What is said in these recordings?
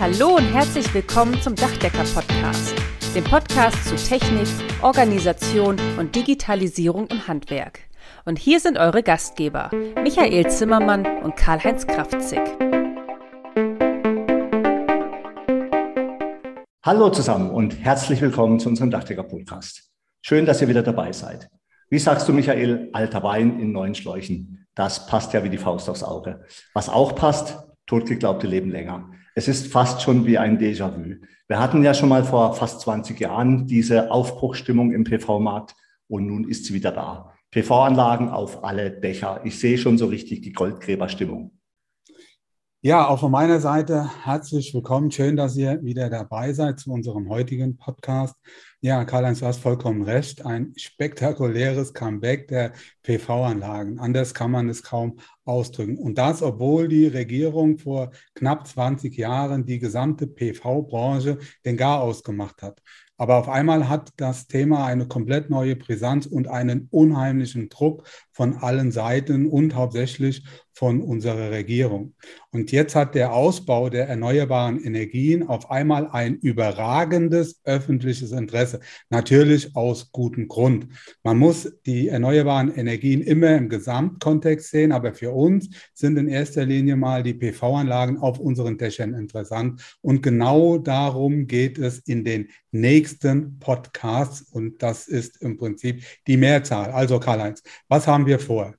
Hallo und herzlich willkommen zum Dachdecker-Podcast, dem Podcast zu Technik, Organisation und Digitalisierung im Handwerk. Und hier sind eure Gastgeber, Michael Zimmermann und Karl-Heinz Kraftzig. Hallo zusammen und herzlich willkommen zu unserem Dachdecker-Podcast. Schön, dass ihr wieder dabei seid. Wie sagst du, Michael, alter Wein in neuen Schläuchen? Das passt ja wie die Faust aufs Auge. Was auch passt, totgeglaubte leben länger. Es ist fast schon wie ein Déjà-vu. Wir hatten ja schon mal vor fast 20 Jahren diese Aufbruchstimmung im PV-Markt und nun ist sie wieder da. PV-Anlagen auf alle Dächer. Ich sehe schon so richtig die Goldgräberstimmung. Ja, auch von meiner Seite herzlich willkommen. Schön, dass ihr wieder dabei seid zu unserem heutigen Podcast. Ja, Karl-Heinz, du hast vollkommen recht. Ein spektakuläres Comeback der PV-Anlagen. Anders kann man es kaum ausdrücken. Und das, obwohl die Regierung vor knapp 20 Jahren die gesamte PV-Branche den Garaus gemacht hat. Aber auf einmal hat das Thema eine komplett neue Brisanz und einen unheimlichen Druck von allen Seiten und hauptsächlich von unserer Regierung. Und jetzt hat der Ausbau der erneuerbaren Energien auf einmal ein überragendes öffentliches Interesse. Natürlich aus gutem Grund. Man muss die erneuerbaren Energien immer im Gesamtkontext sehen, aber für uns sind in erster Linie mal die PV-Anlagen auf unseren Dächern interessant. Und genau darum geht es in den nächsten Podcasts. Und das ist im Prinzip die Mehrzahl. Also Karl-Heinz, was haben wir vor?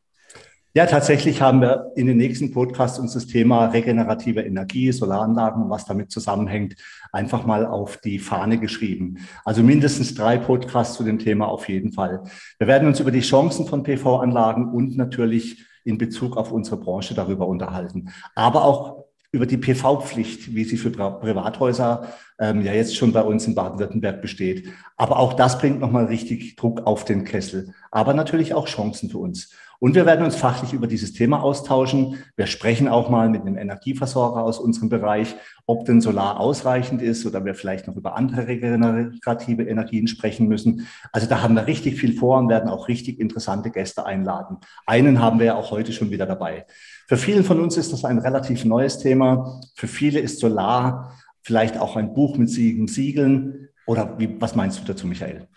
Ja, tatsächlich haben wir in den nächsten Podcasts uns das Thema regenerative Energie, Solaranlagen und was damit zusammenhängt, einfach mal auf die Fahne geschrieben. Also mindestens drei Podcasts zu dem Thema auf jeden Fall. Wir werden uns über die Chancen von PV-Anlagen und natürlich in Bezug auf unsere Branche darüber unterhalten. Aber auch über die PV-Pflicht, wie sie für Privathäuser ähm, ja jetzt schon bei uns in Baden-Württemberg besteht. Aber auch das bringt nochmal richtig Druck auf den Kessel. Aber natürlich auch Chancen für uns. Und wir werden uns fachlich über dieses Thema austauschen. Wir sprechen auch mal mit einem Energieversorger aus unserem Bereich, ob denn Solar ausreichend ist oder wir vielleicht noch über andere regenerative Energien sprechen müssen. Also da haben wir richtig viel vor und werden auch richtig interessante Gäste einladen. Einen haben wir ja auch heute schon wieder dabei. Für vielen von uns ist das ein relativ neues Thema. Für viele ist Solar vielleicht auch ein Buch mit sieben Siegeln. Oder wie, was meinst du dazu, Michael?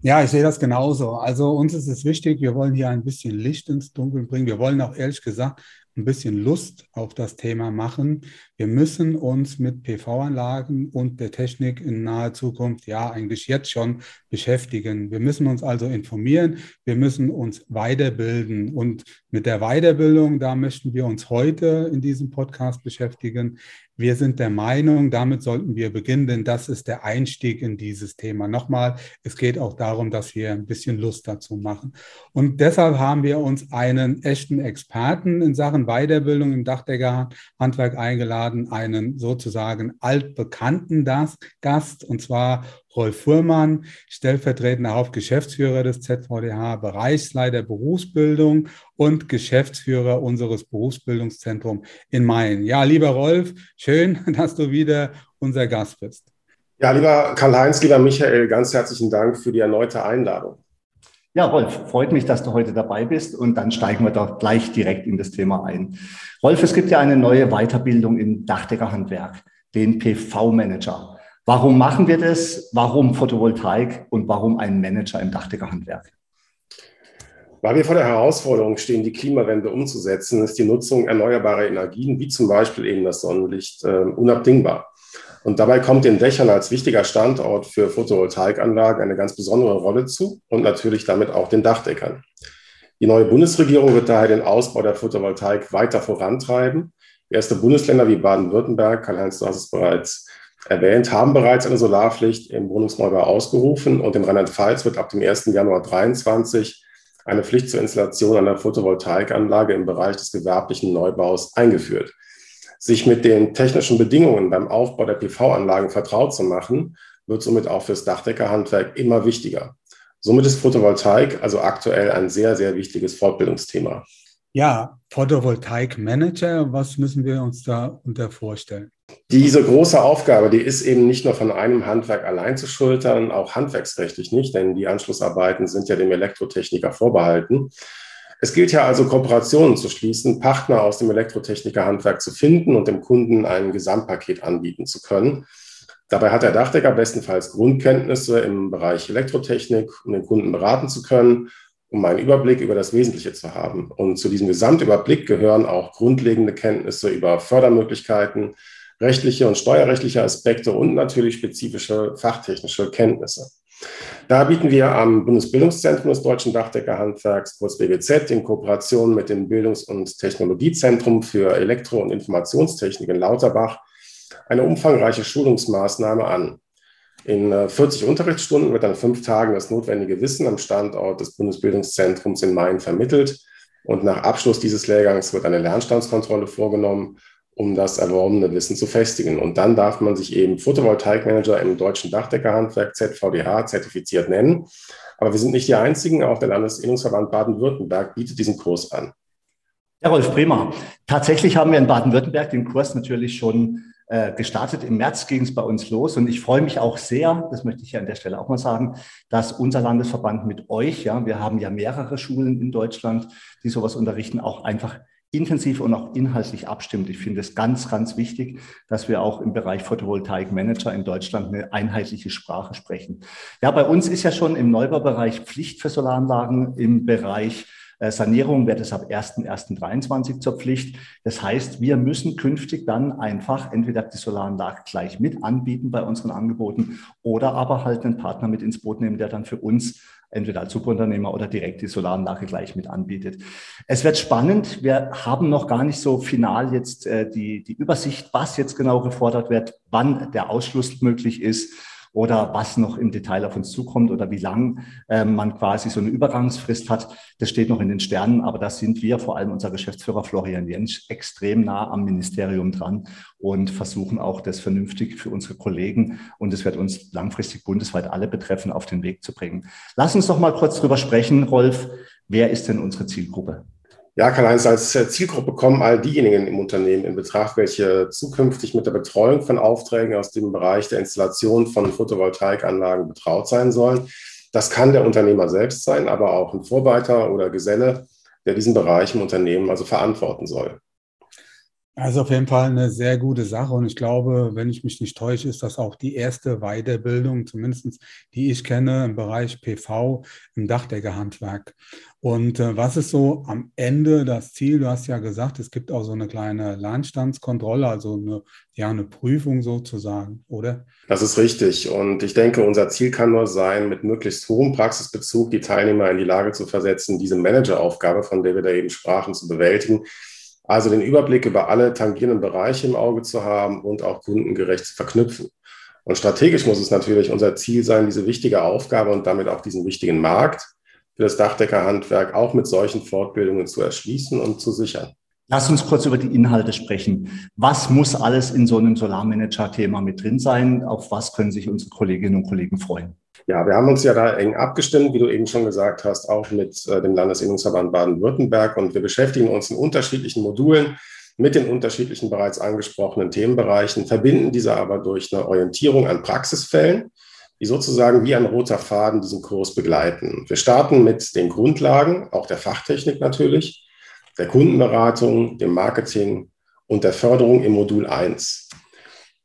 Ja, ich sehe das genauso. Also uns ist es wichtig, wir wollen hier ein bisschen Licht ins Dunkel bringen. Wir wollen auch ehrlich gesagt ein bisschen Lust auf das Thema machen. Wir müssen uns mit PV-Anlagen und der Technik in naher Zukunft ja eigentlich jetzt schon beschäftigen. Wir müssen uns also informieren, wir müssen uns weiterbilden und mit der Weiterbildung, da möchten wir uns heute in diesem Podcast beschäftigen. Wir sind der Meinung, damit sollten wir beginnen, denn das ist der Einstieg in dieses Thema. Nochmal, es geht auch darum, dass wir ein bisschen Lust dazu machen. Und deshalb haben wir uns einen echten Experten in Sachen Weiterbildung im Dachdeckerhandwerk eingeladen, einen sozusagen altbekannten Gast, und zwar Rolf Fuhrmann, stellvertretender Hauptgeschäftsführer des ZVDH, Bereichsleiter Berufsbildung und Geschäftsführer unseres Berufsbildungszentrums in Main. Ja, lieber Rolf, schön, dass du wieder unser Gast bist. Ja, lieber Karl-Heinz, lieber Michael, ganz herzlichen Dank für die erneute Einladung. Ja, Rolf, freut mich, dass du heute dabei bist und dann steigen wir doch gleich direkt in das Thema ein. Rolf, es gibt ja eine neue Weiterbildung im Dachdeckerhandwerk, den PV-Manager. Warum machen wir das? Warum Photovoltaik und warum ein Manager im Dachdeckerhandwerk? Weil wir vor der Herausforderung stehen, die Klimawende umzusetzen, ist die Nutzung erneuerbarer Energien, wie zum Beispiel eben das Sonnenlicht, äh, unabdingbar. Und dabei kommt den Dächern als wichtiger Standort für Photovoltaikanlagen eine ganz besondere Rolle zu und natürlich damit auch den Dachdeckern. Die neue Bundesregierung wird daher den Ausbau der Photovoltaik weiter vorantreiben. Erste Bundesländer wie Baden-Württemberg, Karl-Heinz, du hast es bereits erwähnt, haben bereits eine Solarpflicht im Wohnungsneubau ausgerufen und in Rheinland-Pfalz wird ab dem 1. Januar 2023 eine Pflicht zur Installation einer Photovoltaikanlage im Bereich des gewerblichen Neubaus eingeführt. Sich mit den technischen Bedingungen beim Aufbau der PV-Anlagen vertraut zu machen, wird somit auch fürs Dachdeckerhandwerk immer wichtiger. Somit ist Photovoltaik also aktuell ein sehr, sehr wichtiges Fortbildungsthema. Ja, Photovoltaik-Manager, was müssen wir uns da unter vorstellen? Diese große Aufgabe, die ist eben nicht nur von einem Handwerk allein zu schultern, auch handwerksrechtlich nicht, denn die Anschlussarbeiten sind ja dem Elektrotechniker vorbehalten. Es gilt ja also, Kooperationen zu schließen, Partner aus dem Elektrotechnikerhandwerk zu finden und dem Kunden ein Gesamtpaket anbieten zu können. Dabei hat der Dachdecker bestenfalls Grundkenntnisse im Bereich Elektrotechnik, um den Kunden beraten zu können, um einen Überblick über das Wesentliche zu haben. Und zu diesem Gesamtüberblick gehören auch grundlegende Kenntnisse über Fördermöglichkeiten, rechtliche und steuerrechtliche Aspekte und natürlich spezifische fachtechnische Kenntnisse. Da bieten wir am Bundesbildungszentrum des Deutschen Dachdeckerhandwerks, kurz BBZ, in Kooperation mit dem Bildungs- und Technologiezentrum für Elektro- und Informationstechnik in Lauterbach eine umfangreiche Schulungsmaßnahme an. In 40 äh, Unterrichtsstunden wird an fünf Tagen das notwendige Wissen am Standort des Bundesbildungszentrums in Main vermittelt. Und nach Abschluss dieses Lehrgangs wird eine Lernstandskontrolle vorgenommen, um das erworbene Wissen zu festigen. Und dann darf man sich eben Photovoltaikmanager im deutschen Dachdeckerhandwerk ZVDH zertifiziert nennen. Aber wir sind nicht die Einzigen, auch der Landesinnungsverband Baden-Württemberg bietet diesen Kurs an. Ja, Rolf, prima. Tatsächlich haben wir in Baden-Württemberg den Kurs natürlich schon äh, gestartet. Im März ging es bei uns los und ich freue mich auch sehr, das möchte ich ja an der Stelle auch mal sagen, dass unser Landesverband mit euch, ja, wir haben ja mehrere Schulen in Deutschland, die sowas unterrichten, auch einfach intensiv und auch inhaltlich abstimmt. Ich finde es ganz, ganz wichtig, dass wir auch im Bereich Photovoltaik Manager in Deutschland eine einheitliche Sprache sprechen. Ja, bei uns ist ja schon im Neubaubereich Pflicht für Solaranlagen im Bereich äh, Sanierung wird es ab 1.1.23 zur Pflicht. Das heißt, wir müssen künftig dann einfach entweder die Solaranlage gleich mit anbieten bei unseren Angeboten oder aber halt einen Partner mit ins Boot nehmen, der dann für uns entweder als Subunternehmer oder direkt die Solaranlage gleich mit anbietet. Es wird spannend. Wir haben noch gar nicht so final jetzt äh, die, die Übersicht, was jetzt genau gefordert wird, wann der Ausschluss möglich ist oder was noch im Detail auf uns zukommt oder wie lang äh, man quasi so eine Übergangsfrist hat. Das steht noch in den Sternen, aber da sind wir, vor allem unser Geschäftsführer Florian Jentsch, extrem nah am Ministerium dran und versuchen auch das vernünftig für unsere Kollegen und es wird uns langfristig bundesweit alle betreffen, auf den Weg zu bringen. Lass uns doch mal kurz drüber sprechen, Rolf. Wer ist denn unsere Zielgruppe? Ja, Karl-Heinz, als Zielgruppe kommen all diejenigen im Unternehmen in Betracht, welche zukünftig mit der Betreuung von Aufträgen aus dem Bereich der Installation von Photovoltaikanlagen betraut sein sollen. Das kann der Unternehmer selbst sein, aber auch ein Vorbeiter oder Geselle, der diesen Bereich im Unternehmen also verantworten soll. Also auf jeden Fall eine sehr gute Sache und ich glaube, wenn ich mich nicht täusche, ist das auch die erste Weiterbildung, zumindest die ich kenne im Bereich PV im Dachdeckerhandwerk. Und äh, was ist so am Ende das Ziel? Du hast ja gesagt, es gibt auch so eine kleine Lernstandskontrolle, also eine, ja, eine Prüfung sozusagen, oder? Das ist richtig und ich denke, unser Ziel kann nur sein, mit möglichst hohem Praxisbezug die Teilnehmer in die Lage zu versetzen, diese Manageraufgabe, von der wir da eben sprachen, zu bewältigen also den Überblick über alle tangierenden Bereiche im Auge zu haben und auch kundengerecht zu verknüpfen. Und strategisch muss es natürlich unser Ziel sein, diese wichtige Aufgabe und damit auch diesen wichtigen Markt für das Dachdeckerhandwerk auch mit solchen Fortbildungen zu erschließen und zu sichern. Lass uns kurz über die Inhalte sprechen. Was muss alles in so einem Solarmanager-Thema mit drin sein? Auf was können sich unsere Kolleginnen und Kollegen freuen? Ja, wir haben uns ja da eng abgestimmt, wie du eben schon gesagt hast, auch mit äh, dem Landesinnungsverband Baden-Württemberg. Und wir beschäftigen uns in unterschiedlichen Modulen mit den unterschiedlichen bereits angesprochenen Themenbereichen, verbinden diese aber durch eine Orientierung an Praxisfällen, die sozusagen wie ein roter Faden diesen Kurs begleiten. Wir starten mit den Grundlagen, auch der Fachtechnik natürlich, der Kundenberatung, dem Marketing und der Förderung im Modul 1.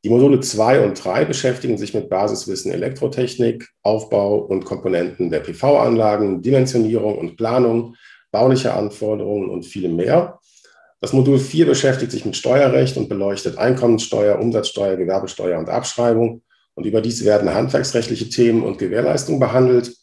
Die Module 2 und 3 beschäftigen sich mit Basiswissen Elektrotechnik, Aufbau und Komponenten der PV-Anlagen, Dimensionierung und Planung, bauliche Anforderungen und vielem mehr. Das Modul 4 beschäftigt sich mit Steuerrecht und beleuchtet Einkommenssteuer, Umsatzsteuer, Gewerbesteuer und Abschreibung. Und überdies werden handwerksrechtliche Themen und Gewährleistung behandelt.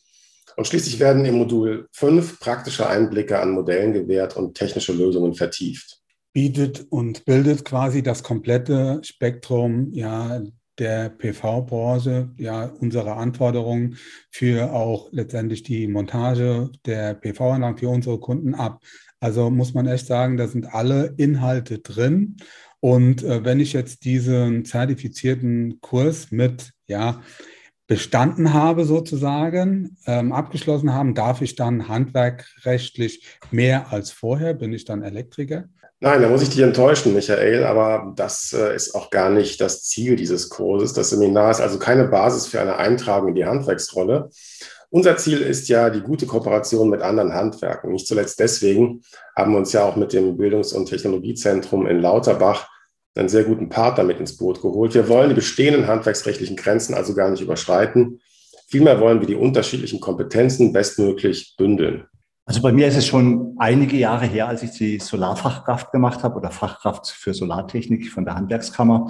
Und schließlich werden im Modul 5 praktische Einblicke an Modellen gewährt und technische Lösungen vertieft bietet und bildet quasi das komplette Spektrum ja, der PV-Branche, ja, unsere Anforderungen für auch letztendlich die Montage der PV-Anlagen für unsere Kunden ab. Also muss man echt sagen, da sind alle Inhalte drin. Und äh, wenn ich jetzt diesen zertifizierten Kurs mit, ja, bestanden habe sozusagen, ähm, abgeschlossen haben, darf ich dann handwerkrechtlich mehr als vorher? Bin ich dann Elektriker? Nein, da muss ich dich enttäuschen, Michael, aber das äh, ist auch gar nicht das Ziel dieses Kurses. Das Seminar ist also keine Basis für eine Eintragung in die Handwerksrolle, Unser Ziel ist ja die gute Kooperation mit anderen Handwerken. Nicht zuletzt deswegen haben wir uns ja auch mit dem Bildungs- und Technologiezentrum in Lauterbach einen sehr guten Partner mit ins Boot geholt. Wir wollen die bestehenden handwerksrechtlichen Grenzen also gar nicht überschreiten. Vielmehr wollen wir die unterschiedlichen Kompetenzen bestmöglich bündeln. Also bei mir ist es schon einige Jahre her, als ich die Solarfachkraft gemacht habe oder Fachkraft für Solartechnik von der Handwerkskammer.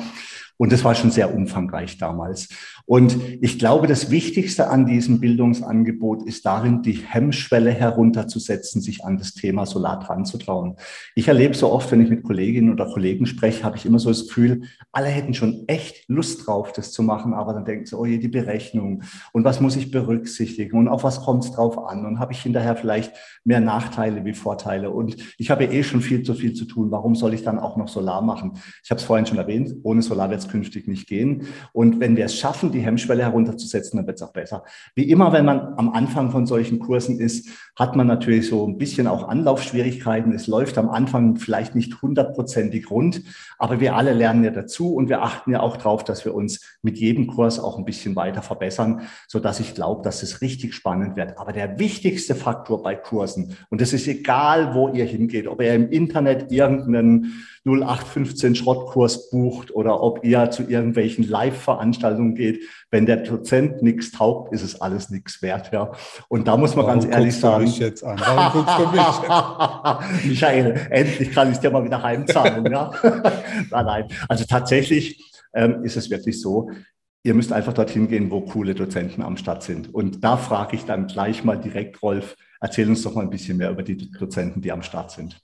Und das war schon sehr umfangreich damals. Und ich glaube, das Wichtigste an diesem Bildungsangebot ist darin, die Hemmschwelle herunterzusetzen, sich an das Thema Solar dran zu trauen. Ich erlebe so oft, wenn ich mit Kolleginnen oder Kollegen spreche, habe ich immer so das Gefühl, alle hätten schon echt Lust drauf, das zu machen, aber dann denken sie, oh je, die Berechnung und was muss ich berücksichtigen und auf was kommt es drauf an und habe ich hinterher vielleicht mehr Nachteile wie Vorteile und ich habe eh schon viel zu viel zu tun. Warum soll ich dann auch noch Solar machen? Ich habe es vorhin schon erwähnt, ohne Solar wird es künftig nicht gehen. Und wenn wir es schaffen, die Hemmschwelle herunterzusetzen, dann wird es auch besser. Wie immer, wenn man am Anfang von solchen Kursen ist, hat man natürlich so ein bisschen auch Anlaufschwierigkeiten. Es läuft am Anfang vielleicht nicht hundertprozentig rund, aber wir alle lernen ja dazu und wir achten ja auch darauf, dass wir uns mit jedem Kurs auch ein bisschen weiter verbessern, so dass ich glaube, dass es richtig spannend wird. Aber der wichtigste Faktor bei Kursen, und es ist egal, wo ihr hingeht, ob ihr im Internet irgendeinen 0815 Schrottkurs bucht oder ob ihr zu irgendwelchen Live-Veranstaltungen geht. Wenn der Dozent nichts taugt, ist es alles nichts wert. Ja. Und da muss man Warum ganz ehrlich sagen. Mich jetzt an? Warum guckst du mich jetzt? Michael, endlich kann ich dir mal wieder heimzahlen. ja. nein, nein. Also tatsächlich ähm, ist es wirklich so, Ihr müsst einfach dorthin gehen, wo coole Dozenten am Start sind. Und da frage ich dann gleich mal direkt, Rolf, erzähl uns doch mal ein bisschen mehr über die Dozenten, die am Start sind.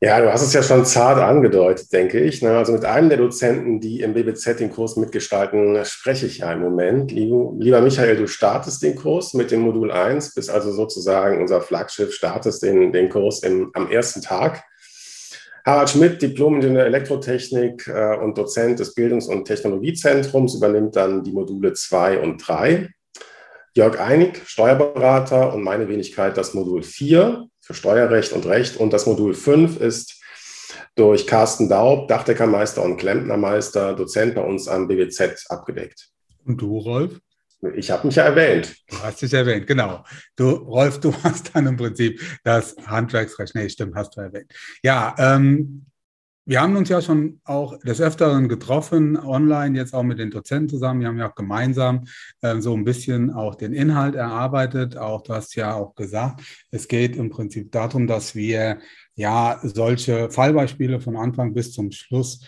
Ja, du hast es ja schon zart angedeutet, denke ich. Ne? Also mit einem der Dozenten, die im BBZ den Kurs mitgestalten, spreche ich ja im Moment. Lieber Michael, du startest den Kurs mit dem Modul 1, bist also sozusagen unser Flaggschiff, startest den, den Kurs im, am ersten Tag. Harald Schmidt, Diplom-Ingenieur Elektrotechnik äh, und Dozent des Bildungs- und Technologiezentrums, übernimmt dann die Module 2 und 3. Jörg Einig, Steuerberater und meine Wenigkeit das Modul 4 für Steuerrecht und Recht. Und das Modul 5 ist durch Carsten Daub, Dachdeckermeister und Klempnermeister, Dozent bei uns am BWZ abgedeckt. Und du, Rolf? Ich habe mich ja erwähnt. Du hast dich erwähnt, genau. Du, Rolf, du hast dann im Prinzip das Handwerksrecht. Nee, stimmt, hast du erwähnt. Ja, ähm, wir haben uns ja schon auch des Öfteren getroffen, online, jetzt auch mit den Dozenten zusammen. Wir haben ja auch gemeinsam äh, so ein bisschen auch den Inhalt erarbeitet. Auch du hast ja auch gesagt, es geht im Prinzip darum, dass wir ja solche Fallbeispiele von Anfang bis zum Schluss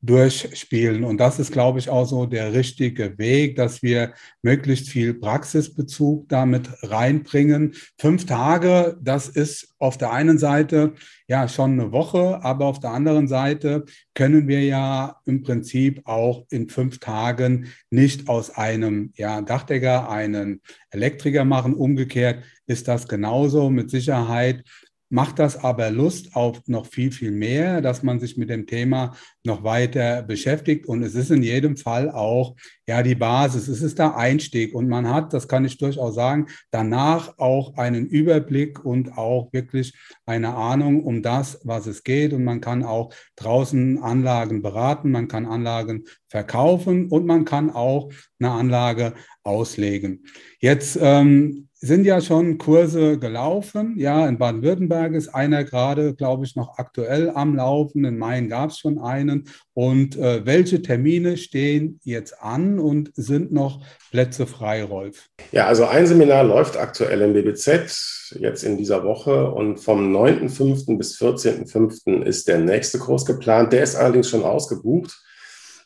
durchspielen. Und das ist, glaube ich, auch so der richtige Weg, dass wir möglichst viel Praxisbezug damit reinbringen. Fünf Tage, das ist auf der einen Seite ja schon eine Woche, aber auf der anderen Seite können wir ja im Prinzip auch in fünf Tagen nicht aus einem ja, Dachdecker einen Elektriker machen. Umgekehrt ist das genauso mit Sicherheit macht das aber Lust auf noch viel, viel mehr, dass man sich mit dem Thema noch weiter beschäftigt. Und es ist in jedem Fall auch ja die Basis. Es ist der Einstieg. Und man hat, das kann ich durchaus sagen, danach auch einen Überblick und auch wirklich eine Ahnung um das, was es geht. Und man kann auch draußen Anlagen beraten, man kann Anlagen verkaufen und man kann auch eine Anlage auslegen. Jetzt ähm, sind ja schon Kurse gelaufen. Ja, in Baden-Württemberg ist einer gerade, glaube ich, noch aktuell am Laufen. In Main gab es schon einen. Und äh, welche Termine stehen jetzt an und sind noch Plätze frei, Rolf? Ja, also ein Seminar läuft aktuell im BBZ jetzt in dieser Woche und vom 9.5. bis 14.5. ist der nächste Kurs geplant. Der ist allerdings schon ausgebucht.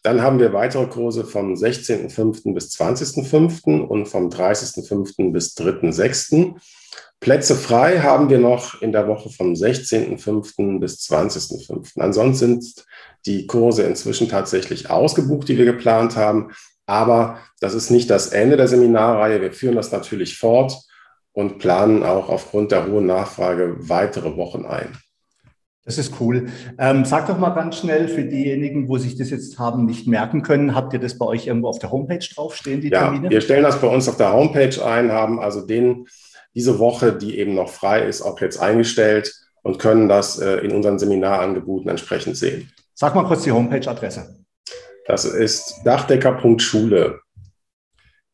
Dann haben wir weitere Kurse vom 16.05. bis 20.05. und vom 30.05. bis 3.06. Plätze frei haben wir noch in der Woche vom 16.05. bis 20.05. Ansonsten sind die Kurse inzwischen tatsächlich ausgebucht, die wir geplant haben. Aber das ist nicht das Ende der Seminarreihe. Wir führen das natürlich fort und planen auch aufgrund der hohen Nachfrage weitere Wochen ein. Das ist cool. Ähm, sag doch mal ganz schnell für diejenigen, wo sich das jetzt haben nicht merken können, habt ihr das bei euch irgendwo auf der Homepage draufstehen, die ja, Termine? Wir stellen das bei uns auf der Homepage ein, haben also den, diese Woche, die eben noch frei ist, auch jetzt eingestellt und können das äh, in unseren Seminarangeboten entsprechend sehen. Sag mal kurz die Homepage-Adresse. Das ist dachdecker.schule.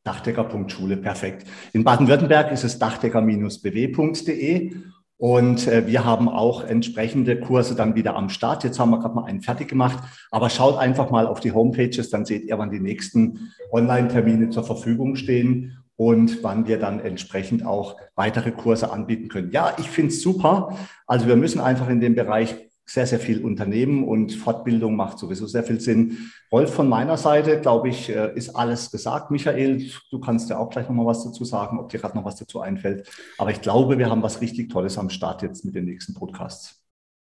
Dachdecker.schule, perfekt. In Baden-Württemberg ist es dachdecker-bw.de und äh, wir haben auch entsprechende Kurse dann wieder am Start. Jetzt haben wir gerade mal einen fertig gemacht. Aber schaut einfach mal auf die Homepages, dann seht ihr, wann die nächsten Online-Termine zur Verfügung stehen und wann wir dann entsprechend auch weitere Kurse anbieten können. Ja, ich finde es super. Also wir müssen einfach in dem Bereich sehr, sehr viel unternehmen und Fortbildung macht sowieso sehr viel Sinn. Rolf, von meiner Seite, glaube ich, äh, ist alles gesagt. Michael, du kannst ja auch gleich nochmal was dazu sagen, ob dir gerade noch was dazu einfällt. Aber ich glaube, wir haben was richtig Tolles am Start jetzt mit den nächsten Podcasts.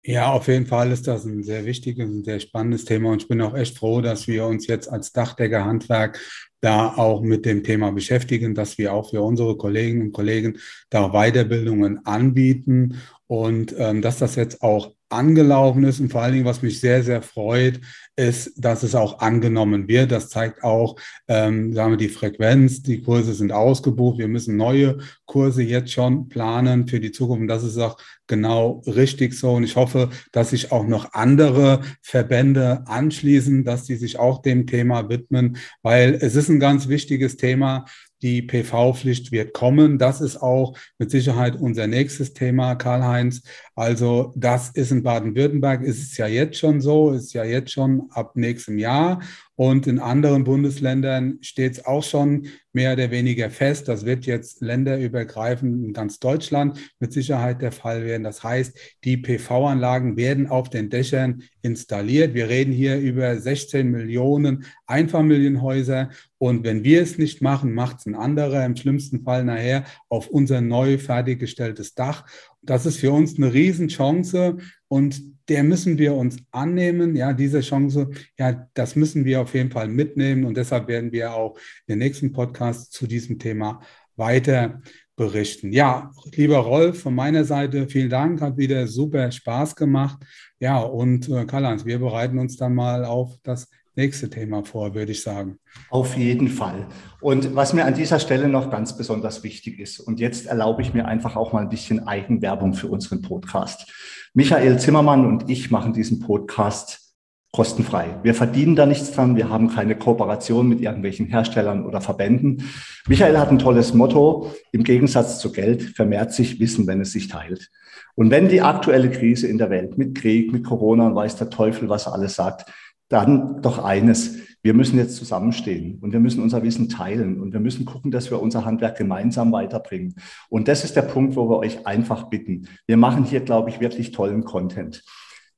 Ja, auf jeden Fall ist das ein sehr wichtiges und sehr spannendes Thema und ich bin auch echt froh, dass wir uns jetzt als Dachdecker Handwerk da auch mit dem Thema beschäftigen, dass wir auch für unsere Kolleginnen und Kollegen da Weiterbildungen anbieten und ähm, dass das jetzt auch angelaufen ist und vor allen Dingen, was mich sehr, sehr freut, ist, dass es auch angenommen wird. Das zeigt auch, ähm, sagen wir, die Frequenz. Die Kurse sind ausgebucht. Wir müssen neue Kurse jetzt schon planen für die Zukunft. Und das ist auch genau richtig so. Und ich hoffe, dass sich auch noch andere Verbände anschließen, dass die sich auch dem Thema widmen, weil es ist ein ganz wichtiges Thema. Die PV-Pflicht wird kommen. Das ist auch mit Sicherheit unser nächstes Thema, Karl-Heinz. Also das ist in Baden-Württemberg, ist es ja jetzt schon so, ist ja jetzt schon ab nächstem Jahr. Und in anderen Bundesländern steht es auch schon mehr oder weniger fest. Das wird jetzt länderübergreifend in ganz Deutschland mit Sicherheit der Fall werden. Das heißt, die PV-Anlagen werden auf den Dächern installiert. Wir reden hier über 16 Millionen Einfamilienhäuser. Und wenn wir es nicht machen, macht es ein anderer, im schlimmsten Fall nachher auf unser neu fertiggestelltes Dach. Das ist für uns eine Riesenchance und der müssen wir uns annehmen. Ja, diese Chance, ja, das müssen wir auf jeden Fall mitnehmen und deshalb werden wir auch den nächsten Podcast zu diesem Thema weiter berichten. Ja, lieber Rolf, von meiner Seite vielen Dank, hat wieder super Spaß gemacht. Ja, und äh, Karl-Heinz, wir bereiten uns dann mal auf das nächste Thema vor, würde ich sagen. Auf jeden Fall. Und was mir an dieser Stelle noch ganz besonders wichtig ist, und jetzt erlaube ich mir einfach auch mal ein bisschen Eigenwerbung für unseren Podcast. Michael Zimmermann und ich machen diesen Podcast kostenfrei. Wir verdienen da nichts dran. Wir haben keine Kooperation mit irgendwelchen Herstellern oder Verbänden. Michael hat ein tolles Motto. Im Gegensatz zu Geld vermehrt sich Wissen, wenn es sich teilt. Und wenn die aktuelle Krise in der Welt mit Krieg, mit Corona und weiß der Teufel, was er alles sagt, dann doch eines. Wir müssen jetzt zusammenstehen und wir müssen unser Wissen teilen und wir müssen gucken, dass wir unser Handwerk gemeinsam weiterbringen. Und das ist der Punkt, wo wir euch einfach bitten. Wir machen hier, glaube ich, wirklich tollen Content.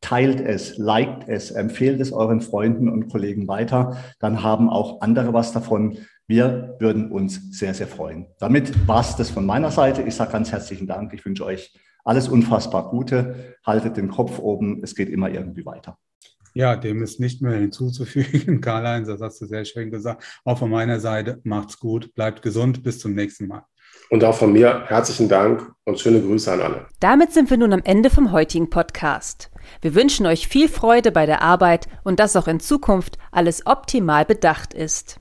Teilt es, liked es, empfehlt es euren Freunden und Kollegen weiter. Dann haben auch andere was davon. Wir würden uns sehr, sehr freuen. Damit war es das von meiner Seite. Ich sage ganz herzlichen Dank. Ich wünsche euch alles unfassbar Gute. Haltet den Kopf oben. Es geht immer irgendwie weiter. Ja, dem ist nicht mehr hinzuzufügen. Karl-Heinz, das hast du sehr schön gesagt. Auch von meiner Seite, macht's gut, bleibt gesund, bis zum nächsten Mal. Und auch von mir herzlichen Dank und schöne Grüße an alle. Damit sind wir nun am Ende vom heutigen Podcast. Wir wünschen euch viel Freude bei der Arbeit und dass auch in Zukunft alles optimal bedacht ist.